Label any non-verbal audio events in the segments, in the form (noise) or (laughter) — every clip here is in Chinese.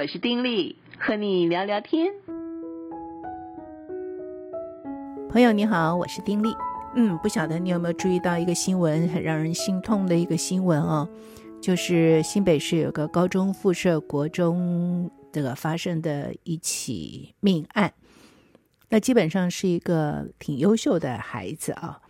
我是丁力，和你聊聊天。朋友你好，我是丁力。嗯，不晓得你有没有注意到一个新闻，很让人心痛的一个新闻哦，就是新北市有个高中附设国中这个发生的一起命案。那基本上是一个挺优秀的孩子啊，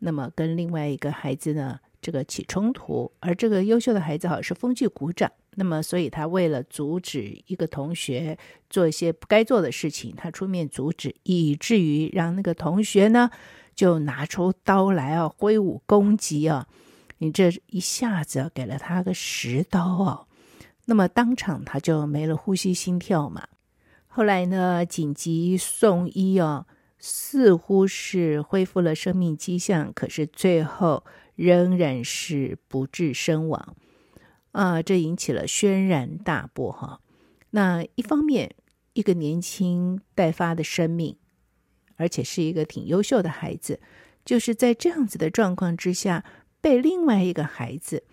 那么跟另外一个孩子呢，这个起冲突，而这个优秀的孩子好是风纪鼓掌。那么，所以他为了阻止一个同学做一些不该做的事情，他出面阻止，以至于让那个同学呢就拿出刀来啊，挥舞攻击啊！你这一下子给了他个十刀啊，那么当场他就没了呼吸心跳嘛。后来呢，紧急送医啊，似乎是恢复了生命迹象，可是最后仍然是不治身亡。啊，这引起了轩然大波哈。那一方面，一个年轻待发的生命，而且是一个挺优秀的孩子，就是在这样子的状况之下，被另外一个孩子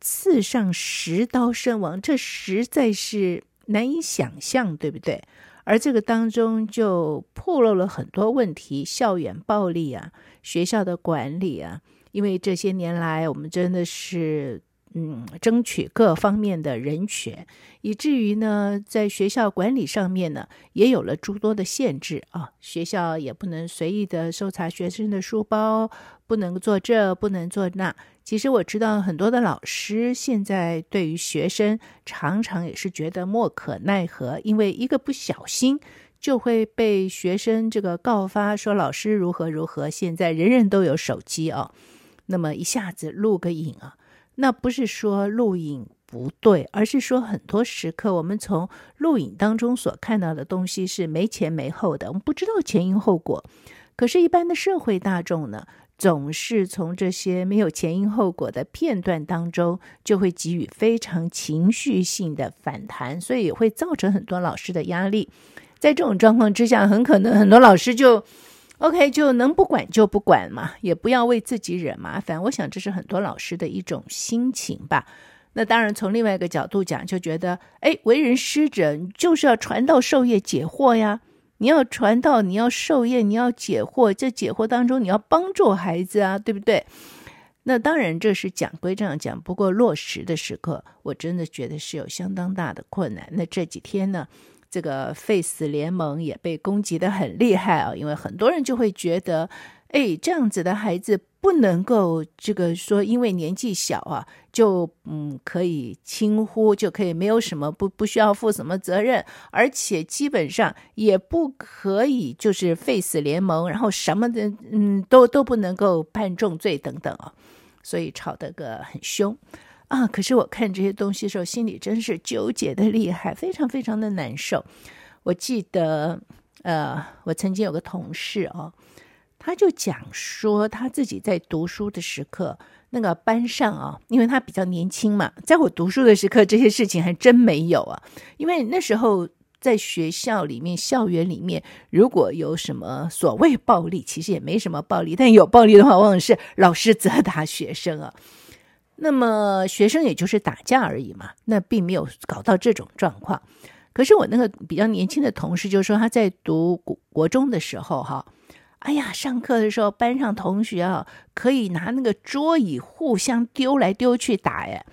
刺上十刀身亡，这实在是难以想象，对不对？而这个当中就暴露了很多问题，校园暴力啊，学校的管理啊，因为这些年来我们真的是。嗯，争取各方面的人权，以至于呢，在学校管理上面呢，也有了诸多的限制啊。学校也不能随意的搜查学生的书包，不能做这，不能做那。其实我知道很多的老师现在对于学生常常也是觉得莫可奈何，因为一个不小心就会被学生这个告发说老师如何如何。现在人人都有手机啊，那么一下子录个影啊。那不是说录影不对，而是说很多时刻我们从录影当中所看到的东西是没前没后的，我们不知道前因后果。可是，一般的社会大众呢，总是从这些没有前因后果的片段当中，就会给予非常情绪性的反弹，所以也会造成很多老师的压力。在这种状况之下，很可能很多老师就。OK，就能不管就不管嘛，也不要为自己惹麻烦。我想这是很多老师的一种心情吧。那当然，从另外一个角度讲，就觉得，哎，为人师者就是要传道授业解惑呀。你要传道，你要授业，你要解惑。这解惑当中，你要帮助孩子啊，对不对？那当然，这是讲归这样讲，不过落实的时刻，我真的觉得是有相当大的困难。那这几天呢？这个废死联盟也被攻击得很厉害啊，因为很多人就会觉得，哎，这样子的孩子不能够这个说，因为年纪小啊，就嗯可以轻忽，就可以没有什么不不需要负什么责任，而且基本上也不可以就是废死联盟，然后什么的嗯都都不能够判重罪等等啊，所以吵得个很凶。啊！可是我看这些东西的时候，心里真是纠结的厉害，非常非常的难受。我记得，呃，我曾经有个同事哦，他就讲说他自己在读书的时刻，那个班上啊，因为他比较年轻嘛，在我读书的时刻，这些事情还真没有啊。因为那时候在学校里面、校园里面，如果有什么所谓暴力，其实也没什么暴力，但有暴力的话，往往是老师责打学生啊。那么学生也就是打架而已嘛，那并没有搞到这种状况。可是我那个比较年轻的同事就说他在读国国中的时候，哈，哎呀，上课的时候班上同学啊可以拿那个桌椅互相丢来丢去打，哎，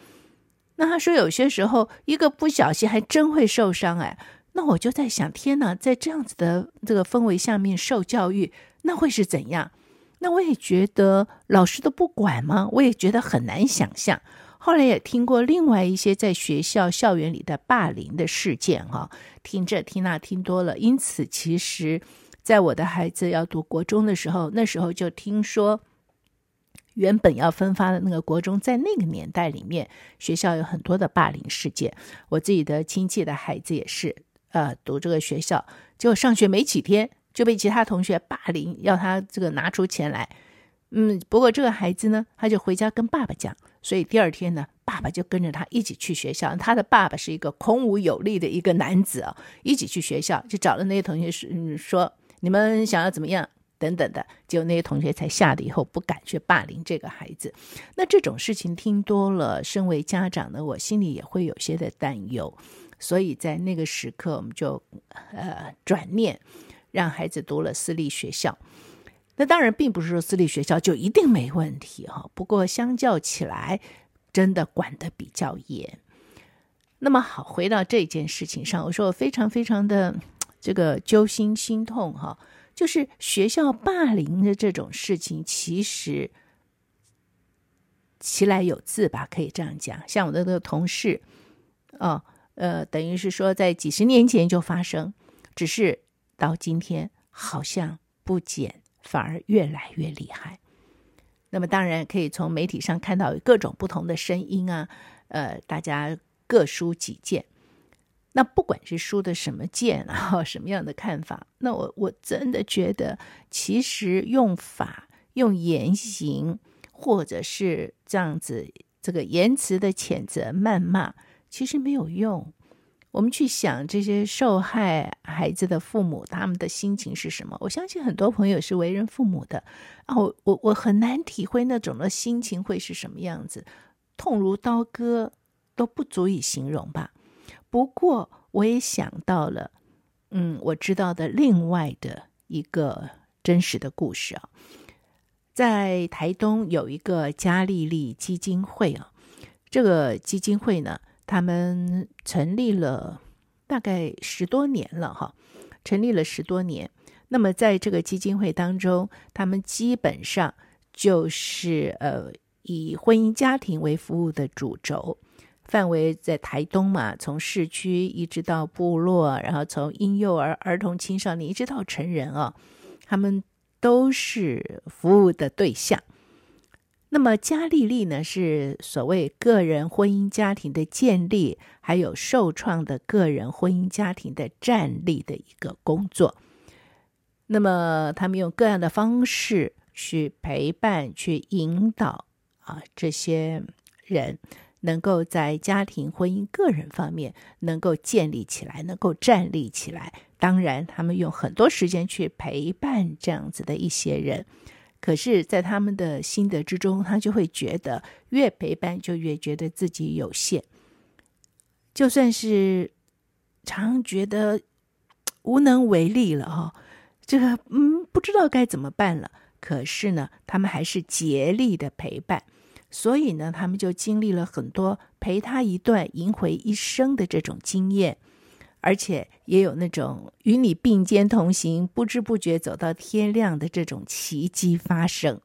那他说有些时候一个不小心还真会受伤，哎，那我就在想，天哪，在这样子的这个氛围下面受教育，那会是怎样？那我也觉得老师都不管吗？我也觉得很难想象。后来也听过另外一些在学校校园里的霸凌的事件，哈，听这听那听多了。因此，其实在我的孩子要读国中的时候，那时候就听说，原本要分发的那个国中，在那个年代里面，学校有很多的霸凌事件。我自己的亲戚的孩子也是，呃，读这个学校，结果上学没几天。就被其他同学霸凌，要他这个拿出钱来。嗯，不过这个孩子呢，他就回家跟爸爸讲，所以第二天呢，爸爸就跟着他一起去学校。他的爸爸是一个孔武有力的一个男子啊，一起去学校，就找了那些同学说，嗯，说你们想要怎么样等等的。结果那些同学才吓得以后不敢去霸凌这个孩子。那这种事情听多了，身为家长的我心里也会有些的担忧。所以在那个时刻，我们就呃转念，让孩子读了私立学校。那当然，并不是说私立学校就一定没问题哈。不过相较起来，真的管得比较严。那么好，回到这件事情上，我说我非常非常的 (tsk) 这个揪心心痛哈，就是学校霸凌的这种事情，其实其来有自吧，可以这样讲。像我的那个同事，哦，呃，等于是说在几十年前就发生，只是到今天好像不减。反而越来越厉害。那么当然可以从媒体上看到各种不同的声音啊，呃，大家各抒己见。那不管是抒的什么见啊，(laughs) 什么样的看法，那我我真的觉得，其实用法、用言行，或者是这样子这个言辞的谴责、谩骂，其实没有用。我们去想这些受害孩子的父母，他们的心情是什么？我相信很多朋友是为人父母的啊，我我我很难体会那种的心情会是什么样子，痛如刀割都不足以形容吧。不过我也想到了，嗯，我知道的另外的一个真实的故事啊，在台东有一个嘉利利基金会啊，这个基金会呢。他们成立了大概十多年了，哈，成立了十多年。那么在这个基金会当中，他们基本上就是呃以婚姻家庭为服务的主轴，范围在台东嘛，从市区一直到部落，然后从婴幼儿、儿童、青少年一直到成人啊，他们都是服务的对象。那么，嘉利利呢，是所谓个人婚姻家庭的建立，还有受创的个人婚姻家庭的站立的一个工作。那么，他们用各样的方式去陪伴、去引导啊，这些人能够在家庭、婚姻、个人方面能够建立起来，能够站立起来。当然，他们用很多时间去陪伴这样子的一些人。可是，在他们的心得之中，他就会觉得越陪伴就越觉得自己有限，就算是常觉得无能为力了哈，这个嗯不知道该怎么办了。可是呢，他们还是竭力的陪伴，所以呢，他们就经历了很多陪他一段赢回一生的这种经验。而且也有那种与你并肩同行，不知不觉走到天亮的这种奇迹发生。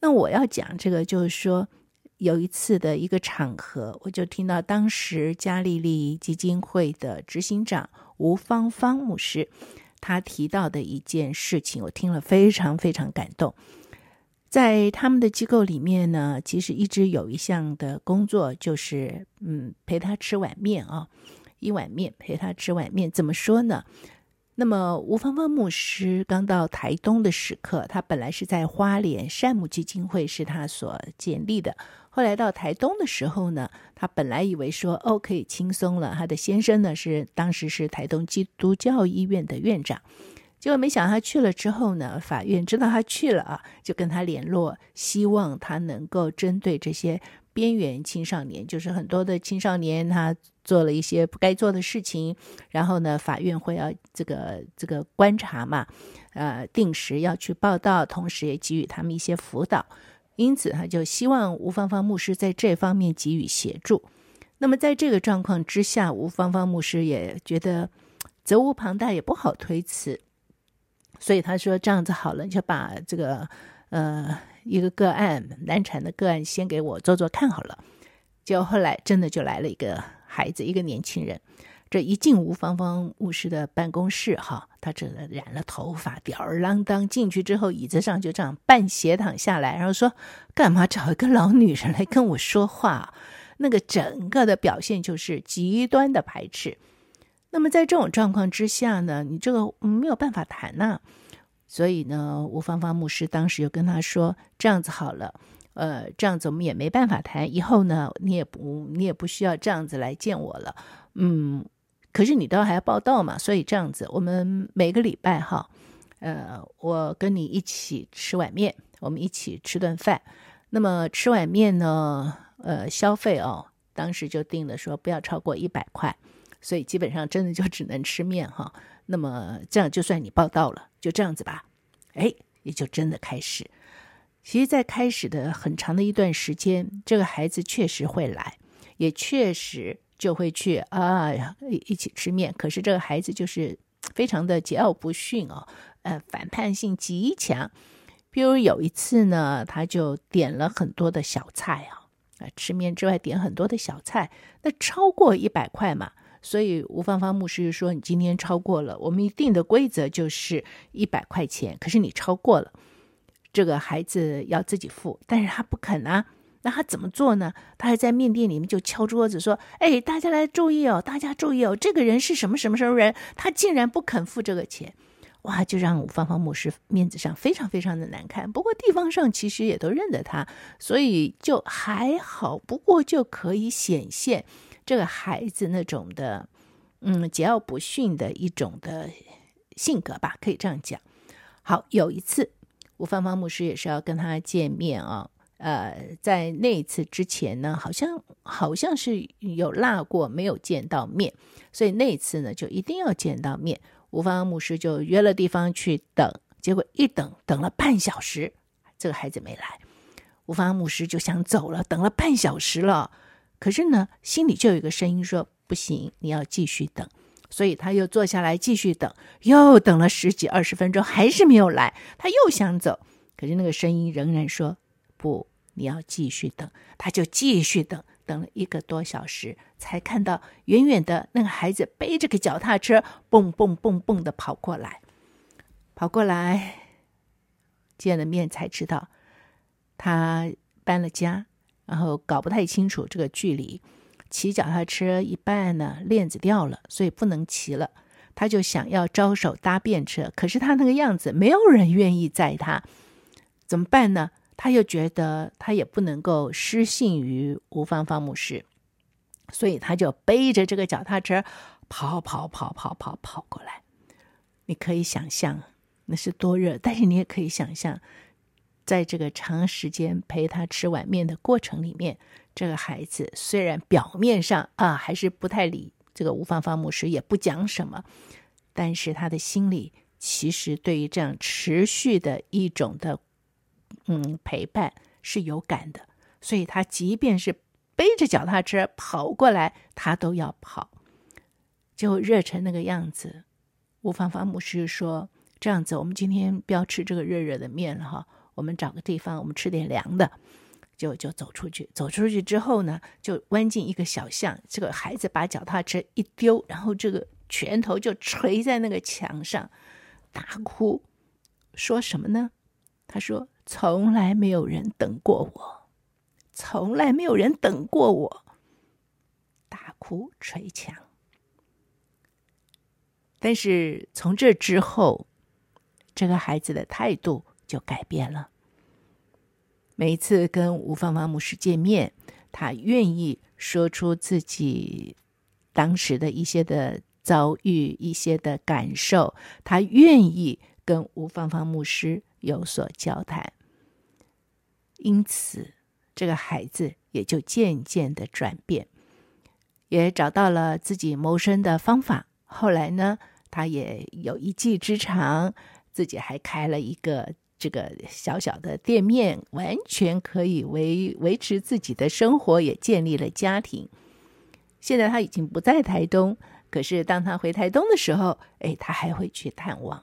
那我要讲这个，就是说有一次的一个场合，我就听到当时加利利基金会的执行长吴芳芳牧师他提到的一件事情，我听了非常非常感动。在他们的机构里面呢，其实一直有一项的工作，就是嗯陪他吃碗面啊。一碗面陪他吃碗面，怎么说呢？那么吴芳芳牧师刚到台东的时刻，他本来是在花莲善牧基金会是他所建立的。后来到台东的时候呢，他本来以为说哦可以轻松了，他的先生呢是当时是台东基督教医院的院长，结果没想到他去了之后呢，法院知道他去了啊，就跟他联络，希望他能够针对这些。边缘青少年就是很多的青少年，他做了一些不该做的事情，然后呢，法院会要这个这个观察嘛，呃，定时要去报道，同时也给予他们一些辅导。因此，他就希望吴芳芳牧师在这方面给予协助。那么，在这个状况之下，吴芳芳牧师也觉得责无旁贷，也不好推辞，所以他说：“这样子好了，就把这个呃。”一个个案难产的个案，先给我做做看好了。结果后来真的就来了一个孩子，一个年轻人。这一进吴芳芳牧师的办公室，哈，他这染了头发，吊儿郎当。进去之后，椅子上就这样半斜躺下来，然后说：“干嘛找一个老女人来跟我说话？”那个整个的表现就是极端的排斥。那么在这种状况之下呢，你这个没有办法谈呐、所以呢，吴芳芳牧师当时就跟他说：“这样子好了，呃，这样子我们也没办法谈。以后呢，你也不，你也不需要这样子来见我了。嗯，可是你都还要报到嘛，所以这样子，我们每个礼拜哈，呃，我跟你一起吃碗面，我们一起吃顿饭。那么吃碗面呢，呃，消费哦，当时就定了说不要超过一百块。所以基本上真的就只能吃面哈。那么这样就算你报到了，就这样子吧。哎，也就真的开始。其实，在开始的很长的一段时间，这个孩子确实会来，也确实就会去啊一起吃面。可是这个孩子就是非常的桀骜不驯哦，呃，反叛性极强。比如有一次呢，他就点了很多的小菜啊，啊，吃面之外点很多的小菜，那超过一百块嘛。所以吴芳芳牧师说：“你今天超过了，我们一定的规则就是一百块钱。可是你超过了，这个孩子要自己付，但是他不肯啊。那他怎么做呢？他还在面店里面就敲桌子说：‘哎，大家来注意哦，大家注意哦，这个人是什么什么什么人？他竟然不肯付这个钱！哇，就让吴芳芳牧师面子上非常非常的难看。不过地方上其实也都认得他，所以就还好。不过就可以显现。”这个孩子那种的，嗯，桀骜不驯的一种的性格吧，可以这样讲。好，有一次，吴芳芳牧师也是要跟他见面啊、呃，在那一次之前呢，好像好像是有落过没有见到面，所以那一次呢，就一定要见到面。吴芳芳牧师就约了地方去等，结果一等等了半小时，这个孩子没来。吴芳芳牧师就想走了，等了半小时了。可是呢，心里就有一个声音说：“不行，你要继续等。”所以他又坐下来继续等，又等了十几二十分钟，还是没有来。他又想走，可是那个声音仍然说：“不，你要继续等。”他就继续等，等了一个多小时，才看到远远的那个孩子背着个脚踏车，蹦蹦蹦蹦的跑过来，跑过来，见了面才知道他搬了家。然后搞不太清楚这个距离，骑脚踏车一半呢，链子掉了，所以不能骑了。他就想要招手搭便车，可是他那个样子，没有人愿意载他，怎么办呢？他又觉得他也不能够失信于吴芳芳牧师，所以他就背着这个脚踏车跑跑跑跑跑跑过来。你可以想象那是多热，但是你也可以想象。在这个长时间陪他吃碗面的过程里面，这个孩子虽然表面上啊还是不太理这个吴芳芳牧师，也不讲什么，但是他的心里其实对于这样持续的一种的嗯陪伴是有感的，所以他即便是背着脚踏车跑过来，他都要跑，就热成那个样子。吴芳芳牧师说：“这样子，我们今天不要吃这个热热的面了哈。”我们找个地方，我们吃点凉的，就就走出去。走出去之后呢，就弯进一个小巷。这个孩子把脚踏车一丢，然后这个拳头就捶在那个墙上，大哭，说什么呢？他说：“从来没有人等过我，从来没有人等过我。”大哭捶墙。但是从这之后，这个孩子的态度。就改变了。每次跟吴芳芳牧师见面，他愿意说出自己当时的一些的遭遇、一些的感受，他愿意跟吴芳芳牧师有所交谈。因此，这个孩子也就渐渐的转变，也找到了自己谋生的方法。后来呢，他也有一技之长，自己还开了一个。这个小小的店面完全可以维维持自己的生活，也建立了家庭。现在他已经不在台东，可是当他回台东的时候，哎，他还会去探望。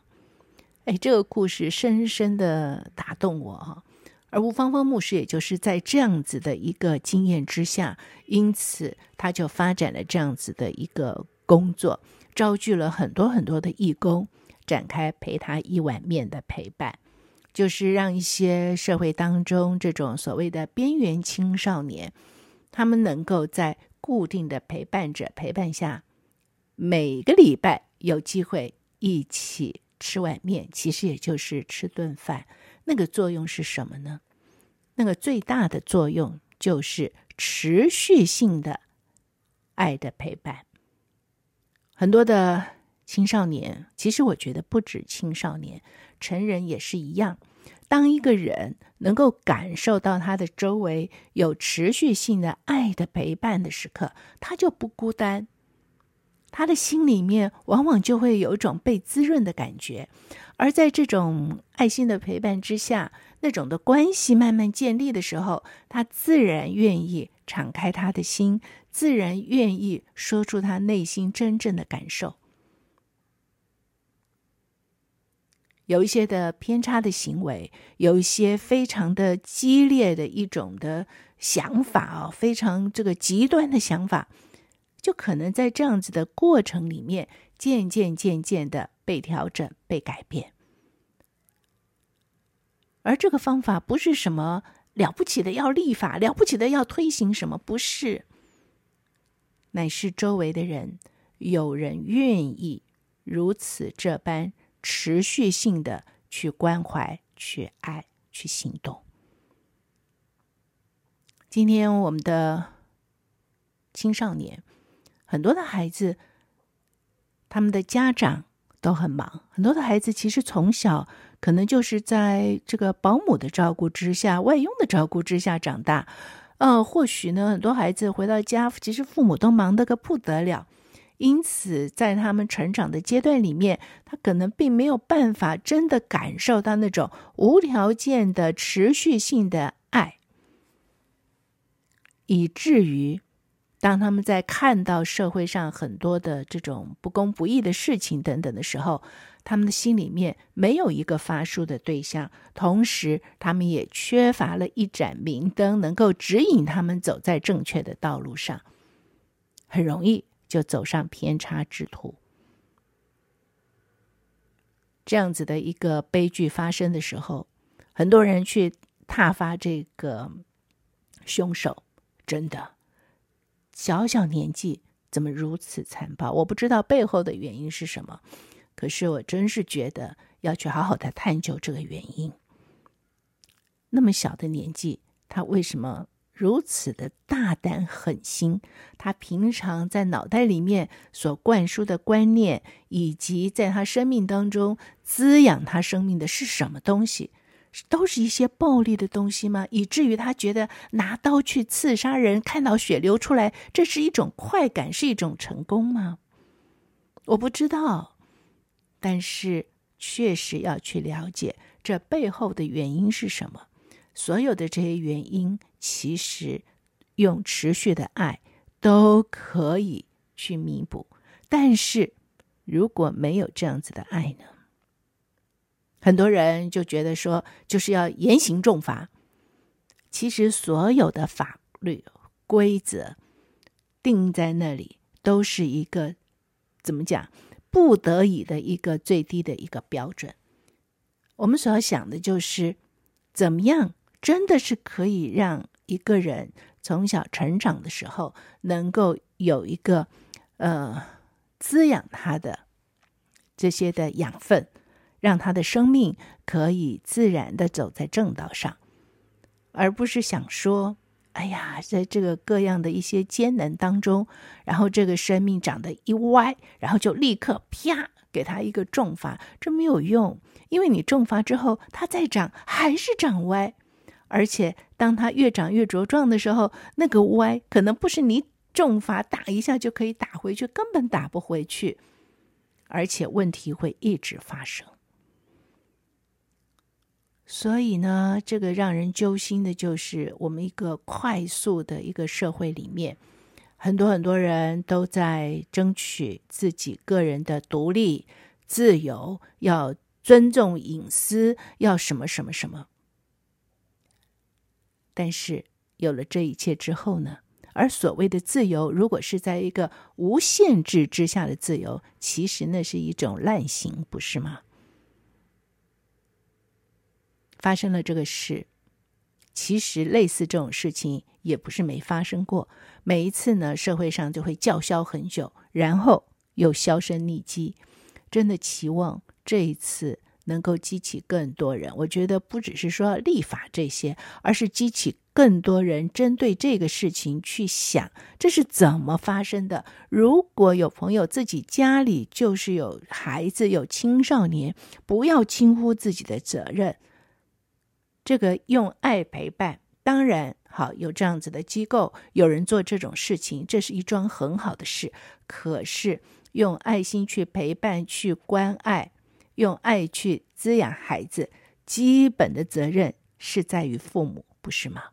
哎，这个故事深深的打动我哈。而吴芳芳牧师也就是在这样子的一个经验之下，因此他就发展了这样子的一个工作，招聚了很多很多的义工，展开陪他一碗面的陪伴。就是让一些社会当中这种所谓的边缘青少年，他们能够在固定的陪伴者陪伴下，每个礼拜有机会一起吃碗面，其实也就是吃顿饭。那个作用是什么呢？那个最大的作用就是持续性的爱的陪伴。很多的青少年，其实我觉得不止青少年。成人也是一样，当一个人能够感受到他的周围有持续性的爱的陪伴的时刻，他就不孤单，他的心里面往往就会有一种被滋润的感觉。而在这种爱心的陪伴之下，那种的关系慢慢建立的时候，他自然愿意敞开他的心，自然愿意说出他内心真正的感受。有一些的偏差的行为，有一些非常的激烈的一种的想法哦，非常这个极端的想法，就可能在这样子的过程里面，渐渐渐渐的。被调整、被改变，而这个方法不是什么了不起的要立法、了不起的要推行什么，不是，乃是周围的人有人愿意如此这般持续性的去关怀、去爱、去行动。今天我们的青少年，很多的孩子，他们的家长。都很忙，很多的孩子其实从小可能就是在这个保姆的照顾之下、外佣的照顾之下长大。呃，或许呢，很多孩子回到家，其实父母都忙得个不得了，因此在他们成长的阶段里面，他可能并没有办法真的感受到那种无条件的持续性的爱，以至于。当他们在看到社会上很多的这种不公不义的事情等等的时候，他们的心里面没有一个发书的对象，同时他们也缺乏了一盏明灯，能够指引他们走在正确的道路上，很容易就走上偏差之途。这样子的一个悲剧发生的时候，很多人去挞伐这个凶手，真的。小小年纪怎么如此残暴？我不知道背后的原因是什么，可是我真是觉得要去好好的探究这个原因。那么小的年纪，他为什么如此的大胆狠心？他平常在脑袋里面所灌输的观念，以及在他生命当中滋养他生命的是什么东西？都是一些暴力的东西吗？以至于他觉得拿刀去刺杀人，看到血流出来，这是一种快感，是一种成功吗？我不知道，但是确实要去了解这背后的原因是什么。所有的这些原因，其实用持续的爱都可以去弥补。但是如果没有这样子的爱呢？很多人就觉得说，就是要严刑重罚。其实所有的法律规则定在那里，都是一个怎么讲，不得已的一个最低的一个标准。我们所要想的就是，怎么样真的是可以让一个人从小成长的时候，能够有一个呃滋养他的这些的养分。让他的生命可以自然的走在正道上，而不是想说：“哎呀，在这个各样的一些艰难当中，然后这个生命长得一歪，然后就立刻啪给他一个重罚，这没有用，因为你重罚之后，他再长还是长歪，而且当他越长越茁壮的时候，那个歪可能不是你重罚打一下就可以打回去，根本打不回去，而且问题会一直发生。”所以呢，这个让人揪心的就是，我们一个快速的一个社会里面，很多很多人都在争取自己个人的独立、自由，要尊重隐私，要什么什么什么。但是有了这一切之后呢，而所谓的自由，如果是在一个无限制之下的自由，其实那是一种滥行，不是吗？发生了这个事，其实类似这种事情也不是没发生过。每一次呢，社会上就会叫嚣很久，然后又销声匿迹。真的期望这一次能够激起更多人。我觉得不只是说立法这些，而是激起更多人针对这个事情去想，这是怎么发生的。如果有朋友自己家里就是有孩子、有青少年，不要轻忽自己的责任。这个用爱陪伴，当然好，有这样子的机构，有人做这种事情，这是一桩很好的事。可是用爱心去陪伴、去关爱，用爱去滋养孩子，基本的责任是在于父母，不是吗？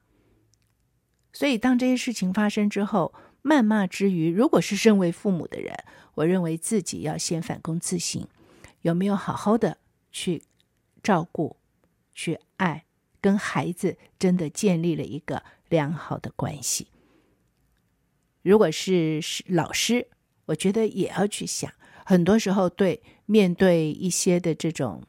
所以，当这些事情发生之后，谩骂之余，如果是身为父母的人，我认为自己要先反躬自省，有没有好好的去照顾、去爱，跟孩子真的建立了一个良好的关系。如果是是老师，我觉得也要去想，很多时候对面对一些的这种。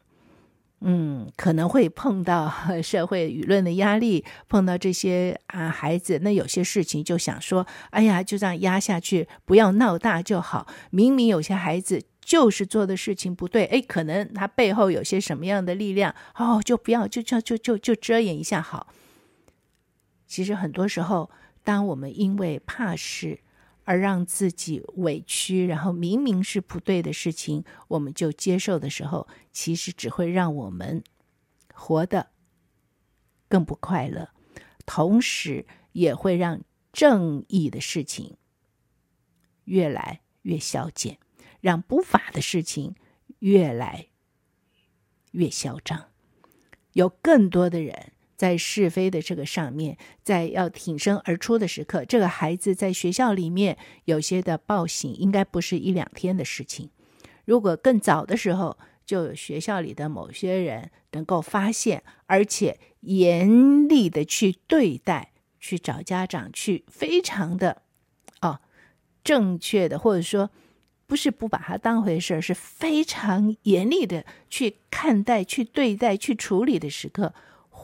嗯，可能会碰到 (laughs) 社会舆论的压力，碰到这些啊孩子，那有些事情就想说，哎呀，就这样压下去，不要闹大就好。明明有些孩子就是做的事情不对，哎，可能他背后有些什么样的力量，哦，就不要，就就就就就遮掩一下好。其实很多时候，当我们因为怕事。而让自己委屈，然后明明是不对的事情，我们就接受的时候，其实只会让我们活得更不快乐，同时也会让正义的事情越来越消减，让不法的事情越来越嚣张，有更多的人。在是非的这个上面，在要挺身而出的时刻，这个孩子在学校里面有些的暴行，应该不是一两天的事情。如果更早的时候，就有学校里的某些人能够发现，而且严厉的去对待，去找家长，去非常的哦正确的，或者说不是不把他当回事儿，是非常严厉的去看待、去对待、去处理的时刻。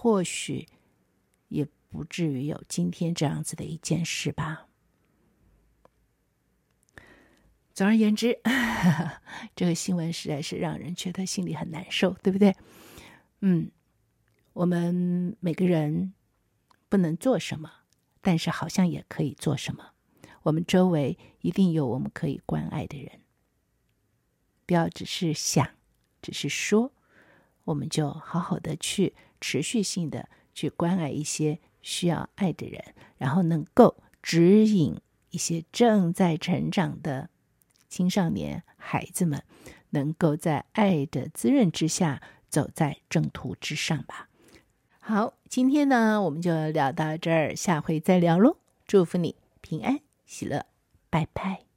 或许也不至于有今天这样子的一件事吧。总而言之，(laughs) 这个新闻实在是让人觉得心里很难受，对不对？嗯，我们每个人不能做什么，但是好像也可以做什么。我们周围一定有我们可以关爱的人，不要只是想，只是说，我们就好好的去。持续性的去关爱一些需要爱的人，然后能够指引一些正在成长的青少年孩子们，能够在爱的滋润之下走在正途之上吧。好，今天呢，我们就聊到这儿，下回再聊喽。祝福你平安喜乐，拜拜。